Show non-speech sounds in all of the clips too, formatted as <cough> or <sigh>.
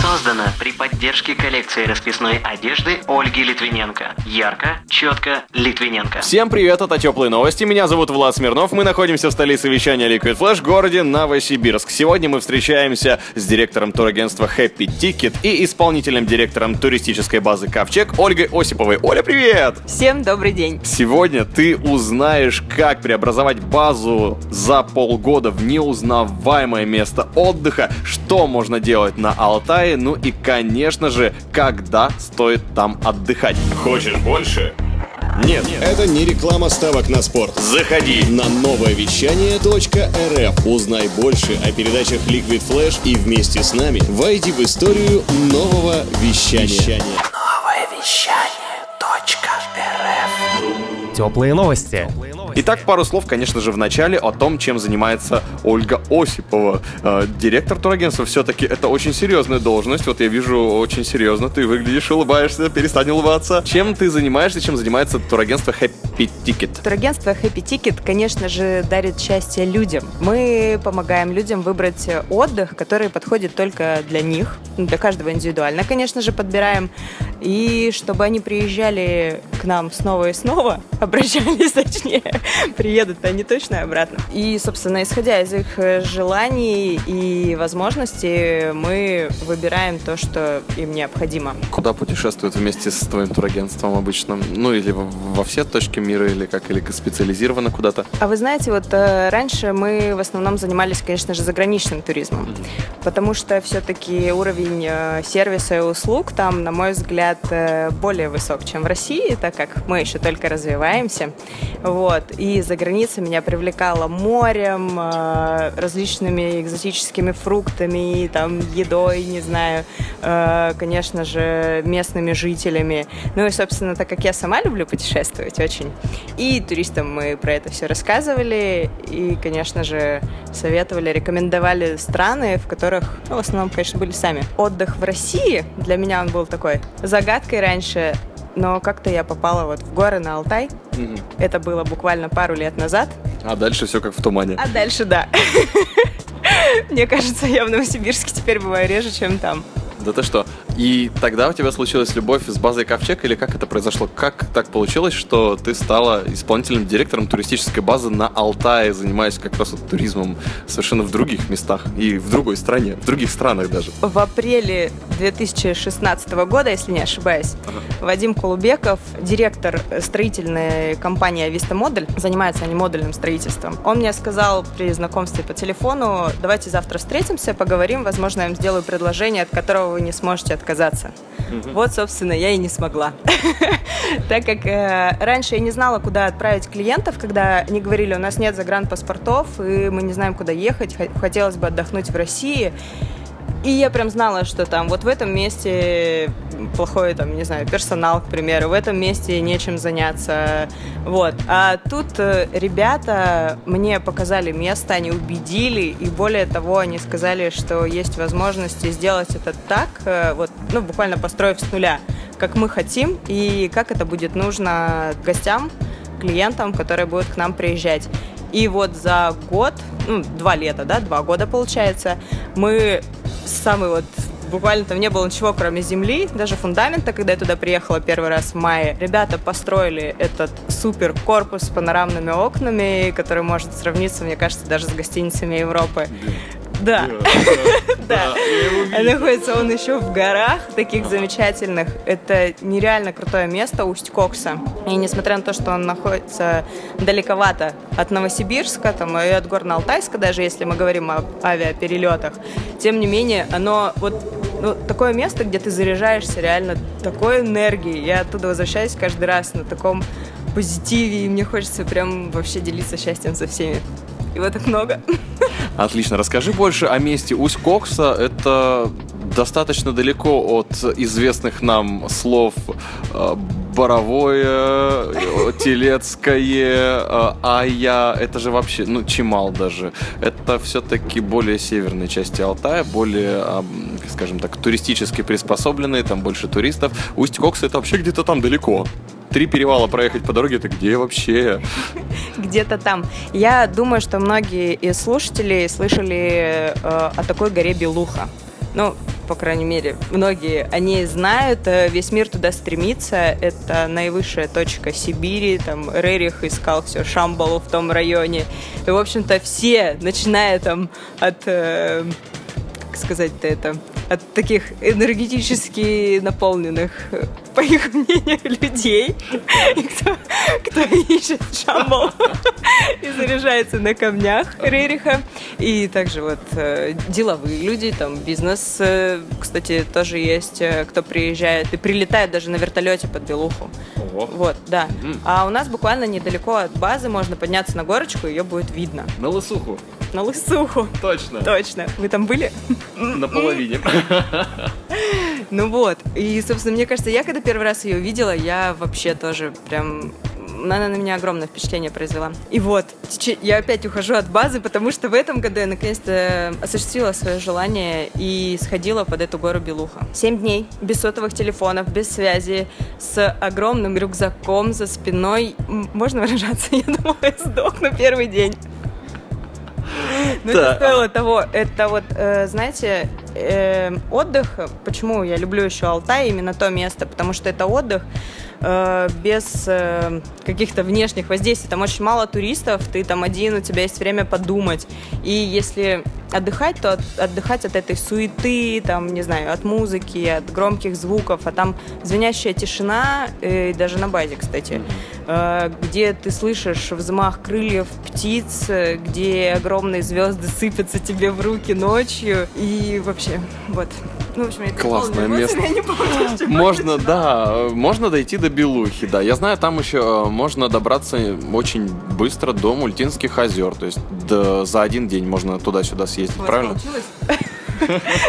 Создано при поддержке коллекции расписной одежды Ольги Литвиненко. Ярко, четко, Литвиненко. Всем привет, это Теплые Новости. Меня зовут Влад Смирнов. Мы находимся в столице вещания Liquid Flash, городе Новосибирск. Сегодня мы встречаемся с директором турагентства Happy Ticket и исполнительным директором туристической базы Ковчег Ольгой Осиповой. Оля, привет! Всем добрый день. Сегодня ты узнаешь, как преобразовать базу за полгода в неузнаваемое место отдыха, что можно делать на Алтае, ну и, конечно же, когда стоит там отдыхать. Хочешь больше? Нет. Это не реклама ставок на спорт. Заходи. На новое вещание .рф узнай больше о передачах Liquid Flash и вместе с нами войди в историю нового вещания. Теплые новости. Итак, пару слов, конечно же, в начале о том, чем занимается Ольга Осипова. Э, директор турагентства все-таки это очень серьезная должность. Вот я вижу очень серьезно, ты выглядишь, улыбаешься, перестань улыбаться. Чем ты занимаешься, чем занимается турагентство Happy Ticket? Турагентство Happy Ticket, конечно же, дарит счастье людям. Мы помогаем людям выбрать отдых, который подходит только для них, для каждого индивидуально, конечно же, подбираем. И чтобы они приезжали к нам снова и снова, <laughs> обращались точнее, <laughs> приедут они точно обратно. И, собственно, исходя из их э, желаний и возможностей, мы выбираем то, что им необходимо. Куда путешествуют вместе с твоим турагентством обычно? Ну, или во, все точки мира, или как, или специализированно куда-то? А вы знаете, вот э, раньше мы в основном занимались, конечно же, заграничным туризмом, потому что все-таки уровень э, сервиса и услуг там, на мой взгляд, более высок, чем в России, так как мы еще только развиваемся. Вот. И за границей меня привлекало морем, э, различными экзотическими фруктами, там, едой, не знаю, э, конечно же, местными жителями. Ну и, собственно, так как я сама люблю путешествовать очень, и туристам мы про это все рассказывали, и, конечно же, советовали, рекомендовали страны, в которых, ну, в основном, конечно, были сами. Отдых в России для меня он был такой загадкой раньше, но как-то я попала вот в горы на Алтай. Это было буквально пару лет назад. А дальше все как в тумане. А дальше да. <laughs> Мне кажется, я в Новосибирске теперь бываю реже, чем там. Да ты что? И тогда у тебя случилась любовь с базой Ковчег, или как это произошло? Как так получилось, что ты стала исполнительным директором туристической базы на Алтае, занимаясь как раз вот туризмом совершенно в других местах и в другой стране, в других странах даже? В апреле 2016 года, если не ошибаюсь, Вадим Кулубеков, директор строительной компании Avista Модель, занимается они модульным строительством. Он мне сказал при знакомстве по телефону, давайте завтра встретимся, поговорим, возможно, я им сделаю предложение, от которого вы не сможете отказаться. Вот, собственно, я и не смогла. <laughs> Так как э, раньше я не знала, куда отправить клиентов, когда они говорили, у нас нет загранпаспортов, и мы не знаем, куда ехать, хотелось бы отдохнуть в России. И я прям знала, что там вот в этом месте плохой, там, не знаю, персонал, к примеру, в этом месте нечем заняться. Вот. А тут э, ребята мне показали место, они убедили, и более того, они сказали, что есть возможности сделать это так, э, вот, ну, буквально построив с нуля, как мы хотим, и как это будет нужно гостям, клиентам, которые будут к нам приезжать. И вот за год, ну, два лета, да, два года получается, мы самый вот буквально там не было ничего, кроме земли, даже фундамента, когда я туда приехала первый раз в мае. Ребята построили этот супер корпус с панорамными окнами, который может сравниться, мне кажется, даже с гостиницами Европы. Да. Да. <laughs> А находится он еще в горах, таких замечательных. Это нереально крутое место, Усть-Кокса. И несмотря на то, что он находится далековато от Новосибирска, там, и от Горно-Алтайска, даже если мы говорим об авиаперелетах, тем не менее, оно вот ну, такое место, где ты заряжаешься реально такой энергией. Я оттуда возвращаюсь каждый раз на таком позитиве, и мне хочется прям вообще делиться счастьем со всеми. Его так много. Отлично. Расскажи больше о месте Усть-Кокса. Это достаточно далеко от известных нам слов э, Боровое, э, Телецкое, э, Ая, это же вообще, ну, Чимал даже. Это все-таки более северные части Алтая, более, скажем так, туристически приспособленные, там больше туристов. Усть-Кокс это вообще где-то там далеко. Три перевала проехать по дороге, это где вообще? <laughs> где-то там. Я думаю, что многие из слушателей слышали э, о такой горе Белуха. Ну, по крайней мере, многие о ней знают, э, весь мир туда стремится, это наивысшая точка Сибири, там Рерих искал все Шамбалу в том районе, и, в общем-то, все, начиная там от, э, как сказать-то это, от таких энергетически наполненных, по их мнению, людей, кто, кто ищет Шамбал и заряжается на камнях Рериха. И также вот э, деловые люди, там бизнес, э, кстати, тоже есть, э, кто приезжает и прилетает даже на вертолете под Белуху. Ого. Вот, да. А у нас буквально недалеко от базы можно подняться на горочку, ее будет видно. На Лысуху. На Лысуху. Точно. Точно. Вы там были? На половине. <laughs> Ну вот. И, собственно, мне кажется, я когда первый раз ее увидела, я вообще тоже прям она на меня огромное впечатление произвела. И вот, я опять ухожу от базы, потому что в этом году я наконец-то осуществила свое желание и сходила под эту гору Белуха. Семь дней, без сотовых телефонов, без связи, с огромным рюкзаком за спиной. Можно выражаться? <laughs> Я думала, я сдохну первый день. Да. <laughs> это стоило того. Это вот, э, знаете, э, отдых. Почему я люблю еще Алтай, именно то место? Потому что это отдых э, без э, каких-то внешних воздействий. Там очень мало туристов, ты там один, у тебя есть время подумать. И если отдыхать, то от- отдыхать от этой суеты, там, не знаю, от музыки, от громких звуков, а там звенящая тишина, э, даже на базе, кстати, э, где ты слышишь взмах крыльев птиц, где огромные звезды сыпятся тебе в руки ночью, и вообще, вот. Ну, в общем, это Классное место. я не помню, <laughs> Можно, да, можно дойти до Белухи, да. Я знаю, там еще э, можно добраться очень быстро до Мультинских озер. То есть до- за один день можно туда-сюда съездить, правильно? получилось?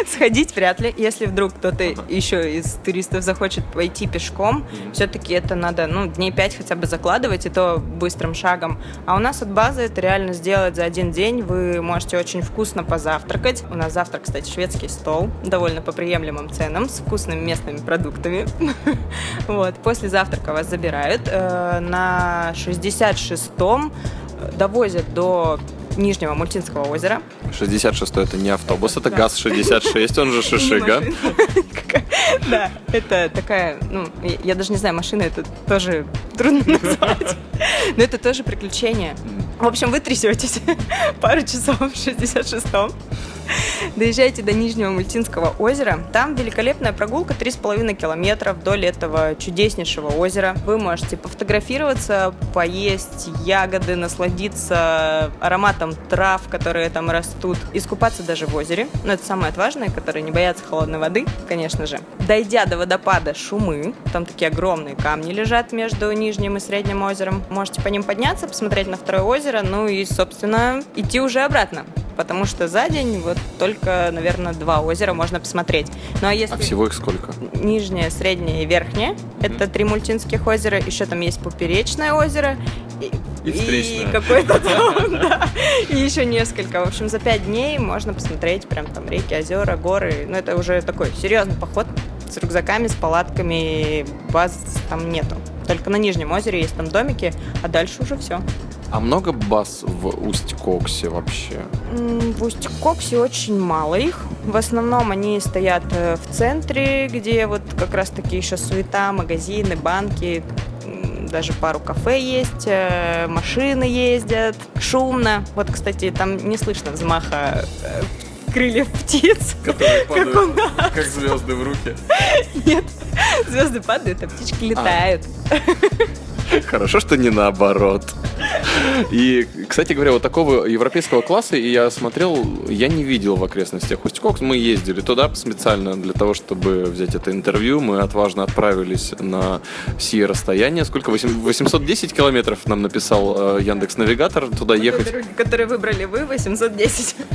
Сходить вряд ли. Если вдруг кто-то еще из туристов захочет пойти пешком, все-таки это надо, ну, дней пять хотя бы закладывать, и то быстрым шагом. А у нас от базы это реально сделать за один день. Вы можете очень вкусно позавтракать. У нас завтрак, кстати, шведский стол, довольно по приемлемым ценам, с вкусными местными продуктами. <laughs> Вот. После завтрака вас забирают. э, На 66-м довозят до Нижнего Мультинского озера. 66 это не автобус, это Да. ГАЗ-66, он же <laughs> Шишига. <laughs> Да, это такая, ну, я- я даже не знаю, машина это тоже трудно <laughs> назвать. Но это тоже приключение. В общем, вы трясетесь пару часов в 66-м. Доезжаете до Нижнего Мультинского озера. Там великолепная прогулка 3,5 километра вдоль этого чудеснейшего озера. Вы можете пофотографироваться, поесть ягоды, насладиться ароматом трав, которые там растут, искупаться даже в озере. Но это самое важное, которые не боятся холодной воды, конечно же. Дойдя до водопада Шумы, там такие огромные камни лежат между Нижним и Средним озером. Можете по ним подняться, посмотреть на второе озеро, ну и, собственно, идти уже обратно. Потому что за день вот только, наверное, два озера можно посмотреть. Ну а если А всего их сколько? нижнее, среднее и верхнее, это три мультинских озера, еще там есть поперечное озеро. И, И встречное. какое-то там, <laughs> <laughs> да, и еще несколько. В общем, за пять дней можно посмотреть прям там реки, озера, горы. Ну, это уже такой серьезный поход с рюкзаками, с палатками, баз там нету. Только на Нижнем озере есть там домики, а дальше уже все. А много баз в Усть-Коксе вообще? В Усть-Коксе очень мало их. В основном они стоят э, в центре, где вот как раз-таки еще суета, магазины, банки, даже пару кафе есть, э, машины ездят, шумно. Вот, кстати, там не слышно взмаха э, крыльев птиц. Которые <laughs> Как у нас. как звезды в руки. Нет, <laughs> звезды падают, а птички летают. <laughs> Хорошо, что не наоборот. И, кстати говоря, вот такого европейского класса, и я смотрел, я не видел в окрестностях Усть-Кокс. Мы ездили туда специально для того, чтобы взять это интервью. Мы отважно отправились на сие расстояние. Сколько? 810 километров нам написал э, Яндекс Навигатор туда ехать. Дороги, которые выбрали вы, 810. <laughs>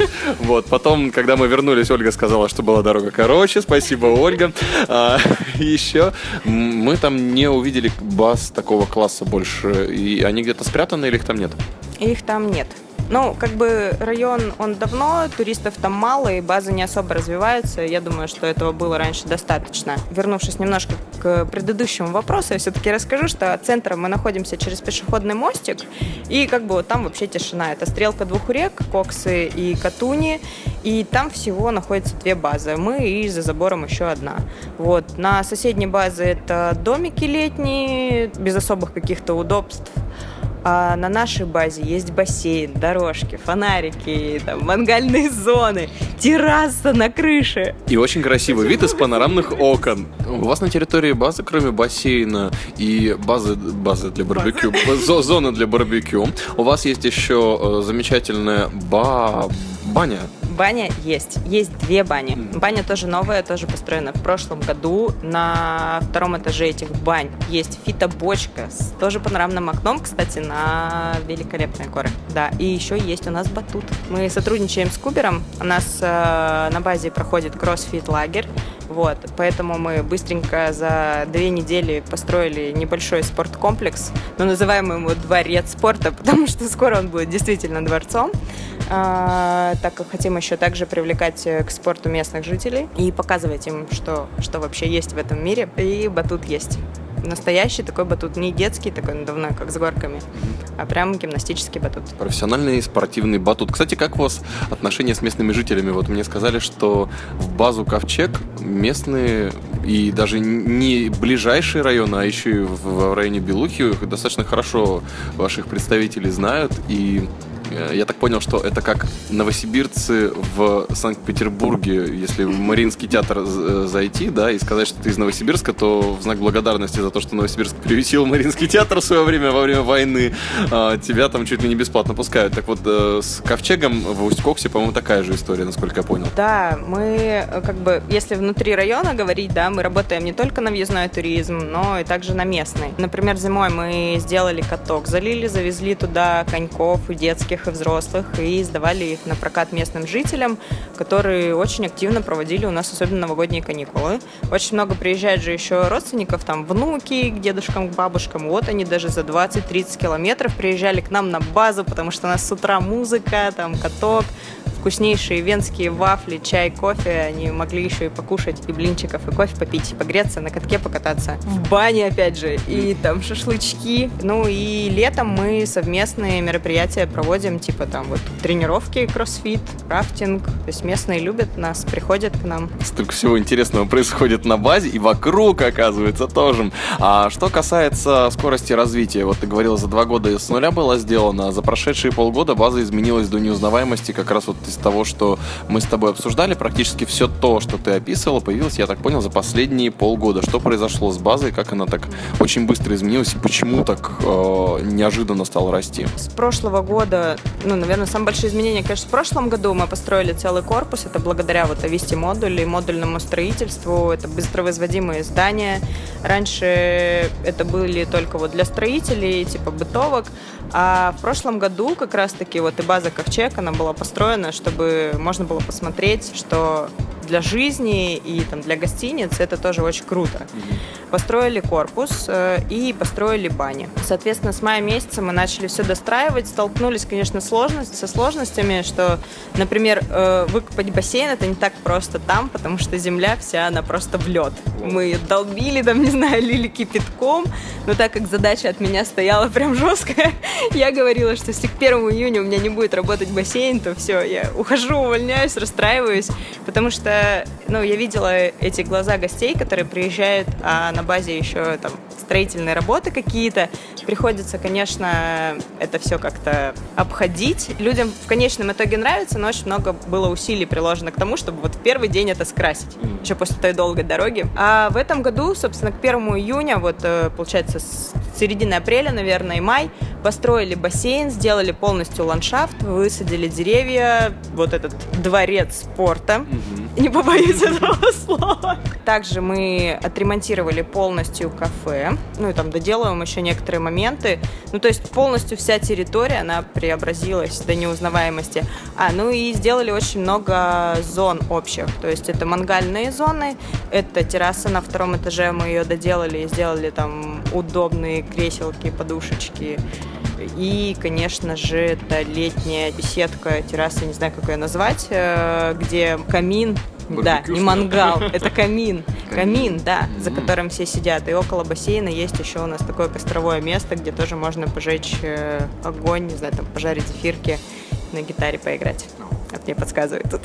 Вот, потом, когда мы вернулись, Ольга сказала, что была дорога короче. Спасибо, Ольга. А, <laughs> еще мы там не увидели баз такого класса больше. И они где-то спрятаны или их там нет? Их там нет. Ну, как бы район, он давно, туристов там мало, и база не особо развивается. Я думаю, что этого было раньше достаточно. Вернувшись немножко к предыдущему вопросу, я все-таки расскажу, что от центра мы находимся через пешеходный мостик, и как бы вот там вообще тишина. Это стрелка двух рек, Коксы и Катуни, и там всего находится две базы. Мы и за забором еще одна. Вот. На соседней базе это домики летние, без особых каких-то удобств. А на нашей базе есть бассейн, дорожки, фонарики, там, мангальные зоны, терраса на крыше. И очень красивый вид из панорамных окон. У вас на территории базы, кроме бассейна и базы, базы для барбекю, зо- зона для барбекю, у вас есть еще э, замечательная ба... баня. Баня есть. Есть две бани. Баня тоже новая, тоже построена в прошлом году. На втором этаже этих бань есть фитобочка с тоже панорамным окном, кстати, на великолепные горы. Да, и еще есть у нас батут. Мы сотрудничаем с Кубером. У нас э, на базе проходит кроссфит лагерь. Вот, поэтому мы быстренько за две недели построили небольшой спорткомплекс, но называем его дворец спорта, <laughs> потому что скоро он будет действительно дворцом. А, так как хотим еще также привлекать э, к спорту местных жителей и показывать им, что, что вообще есть в этом мире. И батут есть. Настоящий такой батут, не детский такой надувной, как с горками, а прям гимнастический батут. Профессиональный спортивный батут. Кстати, как у вас отношения с местными жителями? Вот мне сказали, что в базу Ковчег местные и даже не ближайшие районы, а еще и в районе Белухи их достаточно хорошо ваших представителей знают. И я так понял, что это как новосибирцы в Санкт-Петербурге, если в Мариинский театр з- зайти, да, и сказать, что ты из Новосибирска, то в знак благодарности за то, что Новосибирск приютил Мариинский театр в свое время, во время войны, а, тебя там чуть ли не бесплатно пускают. Так вот, э, с Ковчегом в Усть-Коксе, по-моему, такая же история, насколько я понял. Да, мы э, как бы, если внутри района говорить, да, мы работаем не только на въездной туризм, но и также на местный. Например, зимой мы сделали каток, залили, завезли туда коньков и детских, и взрослых, и сдавали их на прокат местным жителям, которые очень активно проводили у нас особенно новогодние каникулы. Очень много приезжает же еще родственников, там внуки к дедушкам, к бабушкам. Вот они даже за 20-30 километров приезжали к нам на базу, потому что у нас с утра музыка, там каток, вкуснейшие венские вафли, чай, кофе. Они могли еще и покушать, и блинчиков, и кофе попить, и погреться, на катке покататься. В бане, опять же, и там шашлычки. Ну и летом мы совместные мероприятия проводим, типа там вот тренировки, кроссфит, рафтинг. То есть местные любят нас, приходят к нам. Столько всего интересного происходит на базе и вокруг, оказывается, тоже. А что касается скорости развития, вот ты говорила, за два года с нуля было сделано, а за прошедшие полгода база изменилась до неузнаваемости как раз вот того, что мы с тобой обсуждали. Практически все то, что ты описывала, появилось, я так понял, за последние полгода. Что произошло с базой, как она так очень быстро изменилась и почему так э, неожиданно стала расти? С прошлого года, ну, наверное, самые большие изменения, конечно, в прошлом году мы построили целый корпус. Это благодаря вот Ависти модулю и модульному строительству. Это быстровозводимые здания. Раньше это были только вот для строителей, типа бытовок. А в прошлом году как раз-таки вот и база Ковчег, она была построена, чтобы можно было посмотреть, что для жизни и там, для гостиниц это тоже очень круто. Построили корпус э, и построили бани. Соответственно, с мая месяца мы начали все достраивать, столкнулись, конечно, сложность, со сложностями, что, например, э, выкопать бассейн это не так просто там, потому что земля вся, она просто в лед. Мы долбили, там, <laughs> не знаю, лили кипятком, но так как задача от меня стояла прям жесткая, <laughs> я говорила, что если к 1 июня у меня не будет работать бассейн, то все, я ухожу, увольняюсь, расстраиваюсь, потому что ну, я видела эти глаза гостей, которые приезжают, а на базе еще там строительные работы какие-то. Приходится, конечно, это все как-то обходить. Людям в конечном итоге нравится, но очень много было усилий приложено к тому, чтобы вот в первый день это скрасить, еще после той долгой дороги. А в этом году, собственно, к 1 июня, вот, э, получается, с середины апреля, наверное, и май. Построили бассейн, сделали полностью ландшафт, высадили деревья, вот этот дворец спорта. Не побоюсь этого слова. Также мы отремонтировали полностью кафе. Ну и там доделываем еще некоторые моменты. Ну то есть полностью вся территория, она преобразилась до неузнаваемости. А, ну и сделали очень много зон общих. То есть это мангальные зоны, это терраса на втором этаже, мы ее доделали и сделали там удобные креселки, подушечки. И, конечно же, это летняя беседка, терраса, не знаю, как ее назвать, э, где камин, да, не мангал, <laughs> это камин. Камин, да, за которым все сидят. И около бассейна есть еще у нас такое костровое место, где тоже можно пожечь э, огонь, не знаю, там пожарить зефирки, на гитаре поиграть. Как мне подсказывает тут.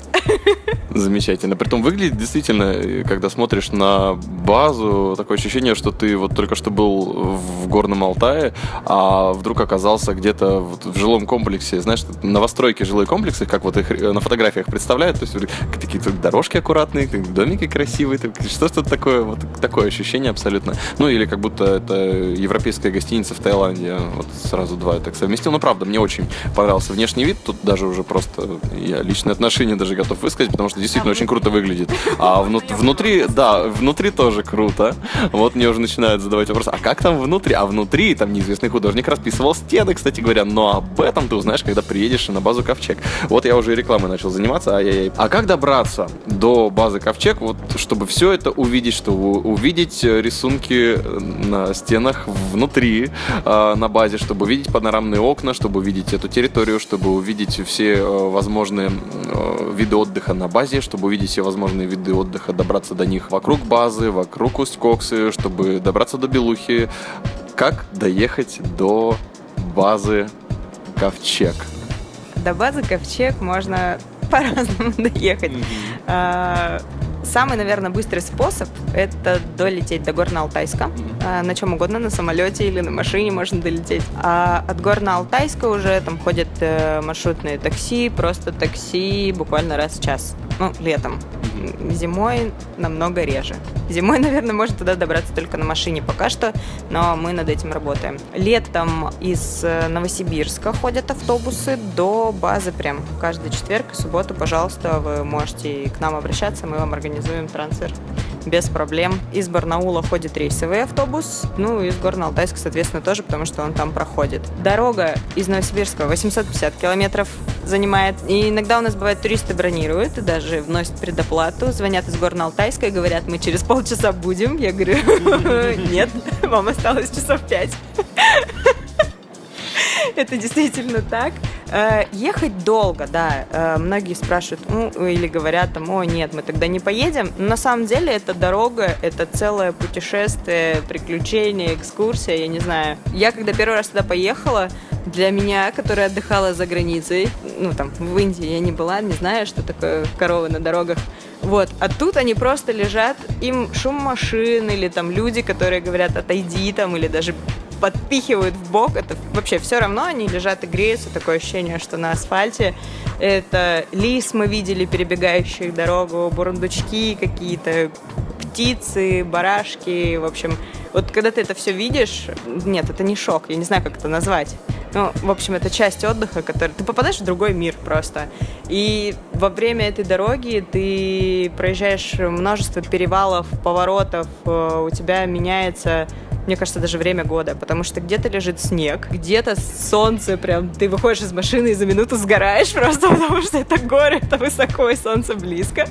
Замечательно. Притом выглядит действительно, э, когда смотришь на базу, такое ощущение, что ты вот только что был в Горном Алтае, а вдруг оказался где-то вот в жилом комплексе. Знаешь, новостройки жилые комплексы, как вот их э, на фотографиях представляют, то есть такие дорожки аккуратные, домики красивые, что-то такое, вот такое ощущение абсолютно. Ну или как будто это европейская гостиница в Таиланде. Вот сразу два так совместил. Но правда, мне очень понравился внешний вид. Тут даже уже просто я личное отношение даже готов высказать, потому что действительно очень круто выглядит. А вну- внутри, да, внутри тоже круто. Вот мне уже начинают задавать вопрос, а как там внутри? А внутри там неизвестный художник расписывал стены, кстати говоря, но об этом ты узнаешь, когда приедешь на базу Ковчег. Вот я уже и рекламой начал заниматься, ай-яй-яй. А как добраться до базы Ковчег, вот чтобы все это увидеть, чтобы увидеть рисунки на стенах внутри, э, на базе, чтобы увидеть панорамные окна, чтобы увидеть эту территорию, чтобы увидеть все э, возможные э, виды отдыха на базе, чтобы увидеть все возможные виды отдыха, добраться до них вокруг базы, вокруг Усть-Коксы, чтобы добраться до Белухи. Как доехать до базы Ковчег? До базы Ковчег можно <laughs> по-разному доехать. А, Самый, наверное, быстрый способ – это долететь до Горно-Алтайска. А, На чем угодно, на самолете или на машине можно долететь. А от Горно-Алтайска уже там ходят э, маршрутные такси, просто такси буквально раз в час. Ну, летом. Зимой намного реже. Зимой, <laughs> наверное, можно туда добраться только на машине пока что, но мы над этим работаем. Летом из э, Новосибирска ходят автобусы до базы прям. Каждый четверг и субботу, пожалуйста, вы можете к нам обращаться, мы вам организуем трансфер без проблем. Из Барнаула ходит рейсовый автобус, ну и из Горно-Алтайска, соответственно, тоже, потому что он там проходит. Дорога из Новосибирска 850 километров занимает. И иногда у нас бывает туристы бронируют и даже вносят предоплату, звонят из Горно-Алтайска и говорят, мы через полчаса будем. Я говорю, <laughs> нет, вам осталось часов пять. <laughs> Это действительно так. Э, Ехать долго, да. Э, Многие спрашивают, ну, или говорят там, о, нет, мы тогда не поедем. Но на самом деле это дорога, это целое путешествие, приключение, экскурсия, я не знаю. Я когда первый раз туда поехала, для меня, которая отдыхала за границей, ну, там, в Индии я не была, не знаю, что такое коровы на дорогах. Вот, а тут они просто лежат, им шум машин или там люди, которые говорят, отойди там, или даже подпихивают в бок, это вообще все равно, они лежат и греются, такое ощущение, что на асфальте. Это лис мы видели, перебегающих дорогу, бурундучки какие-то, птицы, барашки, в общем. Вот когда ты это все видишь, нет, это не шок, я не знаю, как это назвать. Ну, в общем, это часть отдыха, который... Ты попадаешь в другой мир просто. И во время этой дороги ты проезжаешь множество перевалов, поворотов, э, у тебя меняется мне кажется, даже время года, потому что где-то лежит снег, где-то солнце, прям ты выходишь из машины и за минуту сгораешь <laughs> просто, потому что это горы, это высоко и солнце близко.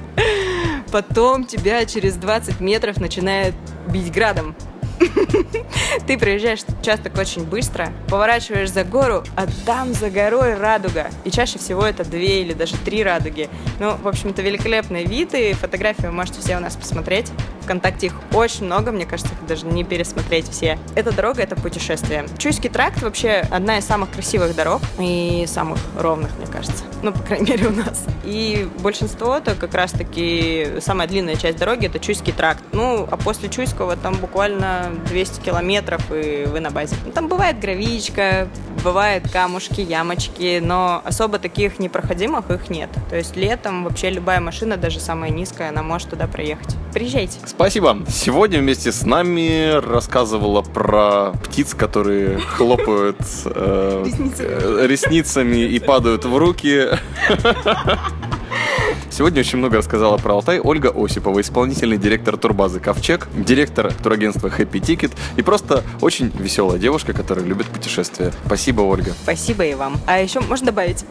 Потом тебя через 20 метров начинает бить градом. <laughs> Ты проезжаешь участок очень быстро, поворачиваешь за гору, а там за горой радуга. И чаще всего это две или даже три радуги. Ну, в общем, это великолепные виды. Фотографии вы можете все у нас посмотреть. Вконтакте их очень много, мне кажется, их даже не пересмотреть все. Эта дорога — это путешествие. Чуйский тракт вообще одна из самых красивых дорог и самых ровных, мне кажется. Ну, по крайней мере, у нас. И большинство это как раз-таки самая длинная часть дороги — это Чуйский тракт. Ну, а после Чуйского там буквально 200 километров, и вы на базе. Там бывает гравичка, бывают камушки, ямочки, но особо таких непроходимых их нет. То есть летом вообще любая машина, даже самая низкая, она может туда проехать. Приезжайте. Спасибо. Сегодня вместе с нами рассказывала про птиц, которые хлопают э, э, ресницами и падают в руки. Сегодня очень много рассказала про Алтай Ольга Осипова, исполнительный директор турбазы «Ковчег», директор турагентства «Happy Ticket» и просто очень веселая девушка, которая любит путешествия. Спасибо, Ольга. Спасибо и вам. А еще можно добавить?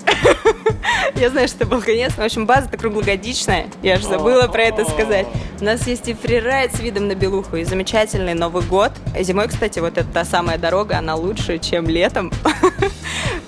<laughs> Я знаю, что это был конец. В общем, база-то круглогодичная. Я же забыла про это сказать. У нас есть и фрирайд с видом на Белуху, и замечательный Новый год. Зимой, кстати, вот эта та самая дорога, она лучше, чем летом. <laughs>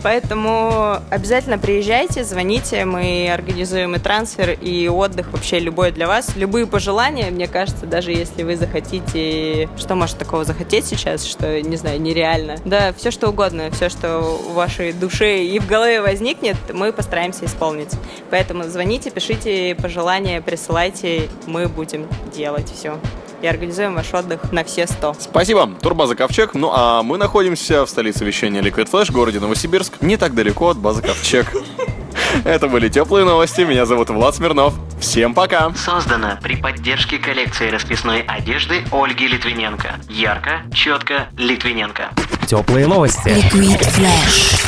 Поэтому обязательно приезжайте, звоните, мы организуем и трансфер, и отдых вообще любой для вас. Любые пожелания, мне кажется, даже если вы захотите... Что может такого захотеть сейчас, что, не знаю, нереально? Да, все что угодно, все, что в вашей душе и в голове возникнет, мы постараемся исполнить. Поэтому звоните, пишите пожелания, присылайте, мы будем делать все. И организуем ваш отдых на все сто. Спасибо. Турбаза Ковчег. Ну а мы находимся в столице вещания Liquid Flash, городе Новосибирск, не так далеко от базы Ковчег. <laughs> Это были теплые новости. Меня зовут Влад Смирнов. Всем пока. Создано при поддержке коллекции расписной одежды Ольги Литвиненко. Ярко, четко, Литвиненко. Теплые новости. Liquid Flash.